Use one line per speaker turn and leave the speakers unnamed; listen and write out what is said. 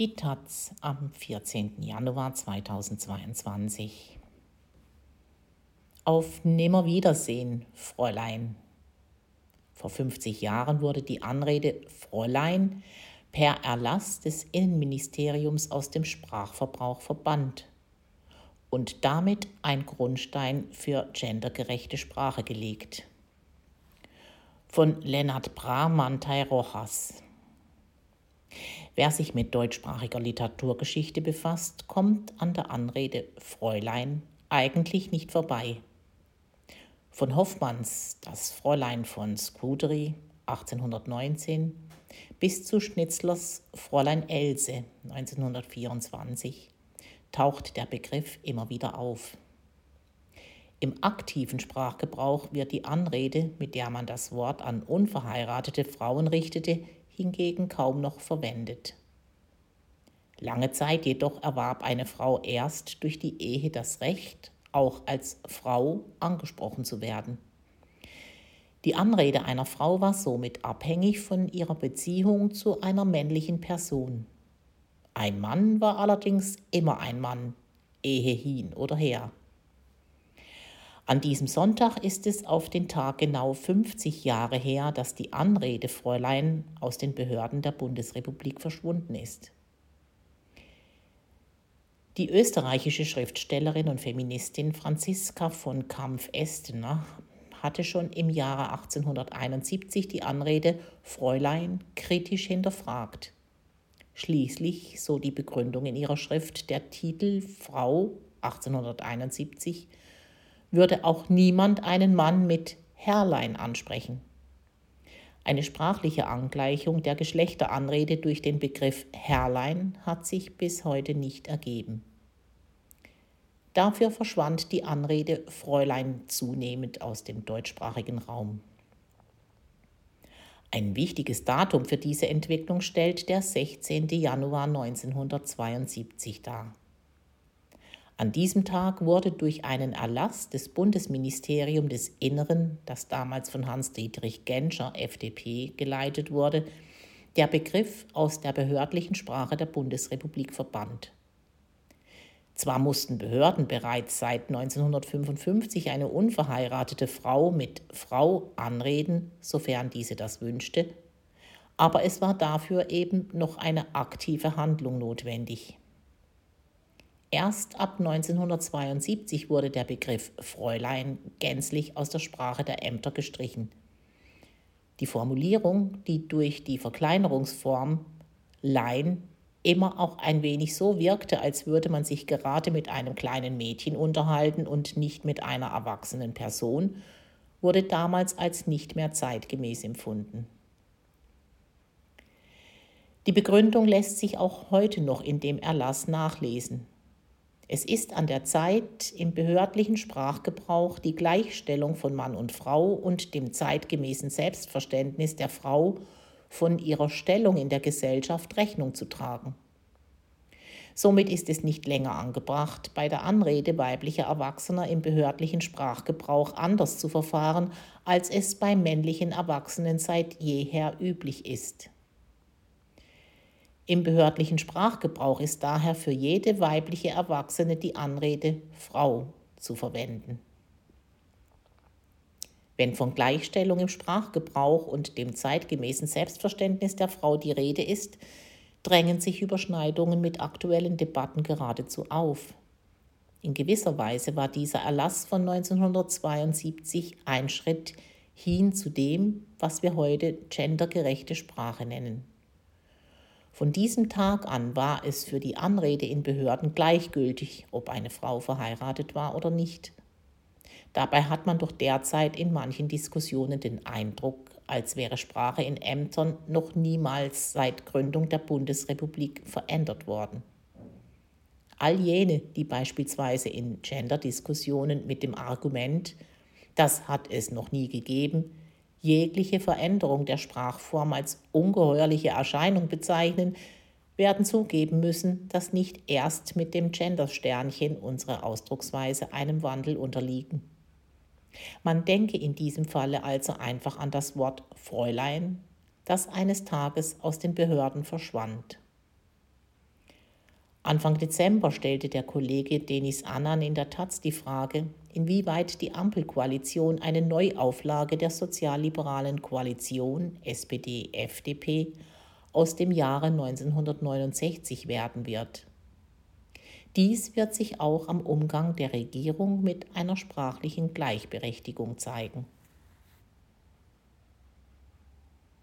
Die Taz am 14. Januar 2022. Auf Nimmerwiedersehen, Fräulein. Vor 50 Jahren wurde die Anrede Fräulein per Erlass des Innenministeriums aus dem Sprachverbrauch verbannt und damit ein Grundstein für gendergerechte Sprache gelegt. Von Lennart Bramantay Rojas. Wer sich mit deutschsprachiger Literaturgeschichte befasst, kommt an der Anrede Fräulein eigentlich nicht vorbei. Von Hoffmanns Das Fräulein von Scuderi 1819 bis zu Schnitzlers Fräulein Else 1924 taucht der Begriff immer wieder auf. Im aktiven Sprachgebrauch wird die Anrede, mit der man das Wort an unverheiratete Frauen richtete, hingegen kaum noch verwendet. Lange Zeit jedoch erwarb eine Frau erst durch die Ehe das Recht, auch als Frau angesprochen zu werden. Die Anrede einer Frau war somit abhängig von ihrer Beziehung zu einer männlichen Person. Ein Mann war allerdings immer ein Mann, ehe hin oder her. An diesem Sonntag ist es auf den Tag genau 50 Jahre her, dass die Anrede Fräulein aus den Behörden der Bundesrepublik verschwunden ist. Die österreichische Schriftstellerin und Feministin Franziska von Kampf-Estener hatte schon im Jahre 1871 die Anrede Fräulein kritisch hinterfragt. Schließlich, so die Begründung in ihrer Schrift, der Titel Frau 1871 würde auch niemand einen Mann mit Herrlein ansprechen. Eine sprachliche Angleichung der Geschlechteranrede durch den Begriff Herrlein hat sich bis heute nicht ergeben. Dafür verschwand die Anrede Fräulein zunehmend aus dem deutschsprachigen Raum. Ein wichtiges Datum für diese Entwicklung stellt der 16. Januar 1972 dar. An diesem Tag wurde durch einen Erlass des Bundesministeriums des Inneren, das damals von Hans-Dietrich Genscher, FDP, geleitet wurde, der Begriff aus der behördlichen Sprache der Bundesrepublik verbannt. Zwar mussten Behörden bereits seit 1955 eine unverheiratete Frau mit Frau anreden, sofern diese das wünschte, aber es war dafür eben noch eine aktive Handlung notwendig. Erst ab 1972 wurde der Begriff Fräulein gänzlich aus der Sprache der Ämter gestrichen. Die Formulierung, die durch die Verkleinerungsform Lein immer auch ein wenig so wirkte, als würde man sich gerade mit einem kleinen Mädchen unterhalten und nicht mit einer erwachsenen Person, wurde damals als nicht mehr zeitgemäß empfunden. Die Begründung lässt sich auch heute noch in dem Erlass nachlesen. Es ist an der Zeit, im behördlichen Sprachgebrauch die Gleichstellung von Mann und Frau und dem zeitgemäßen Selbstverständnis der Frau von ihrer Stellung in der Gesellschaft Rechnung zu tragen. Somit ist es nicht länger angebracht, bei der Anrede weiblicher Erwachsener im behördlichen Sprachgebrauch anders zu verfahren, als es bei männlichen Erwachsenen seit jeher üblich ist. Im behördlichen Sprachgebrauch ist daher für jede weibliche Erwachsene die Anrede Frau zu verwenden. Wenn von Gleichstellung im Sprachgebrauch und dem zeitgemäßen Selbstverständnis der Frau die Rede ist, drängen sich Überschneidungen mit aktuellen Debatten geradezu auf. In gewisser Weise war dieser Erlass von 1972 ein Schritt hin zu dem, was wir heute gendergerechte Sprache nennen. Von diesem Tag an war es für die Anrede in Behörden gleichgültig, ob eine Frau verheiratet war oder nicht. Dabei hat man doch derzeit in manchen Diskussionen den Eindruck, als wäre Sprache in Ämtern noch niemals seit Gründung der Bundesrepublik verändert worden. All jene, die beispielsweise in Gender-Diskussionen mit dem Argument, das hat es noch nie gegeben, jegliche Veränderung der Sprachform als ungeheuerliche Erscheinung bezeichnen, werden zugeben müssen, dass nicht erst mit dem Gender-Sternchen unsere Ausdrucksweise einem Wandel unterliegen. Man denke in diesem Falle also einfach an das Wort Fräulein, das eines Tages aus den Behörden verschwand. Anfang Dezember stellte der Kollege Denis Annan in der Taz die Frage, inwieweit die Ampelkoalition eine Neuauflage der sozialliberalen Koalition SPD-FDP aus dem Jahre 1969 werden wird. Dies wird sich auch am Umgang der Regierung mit einer sprachlichen Gleichberechtigung zeigen.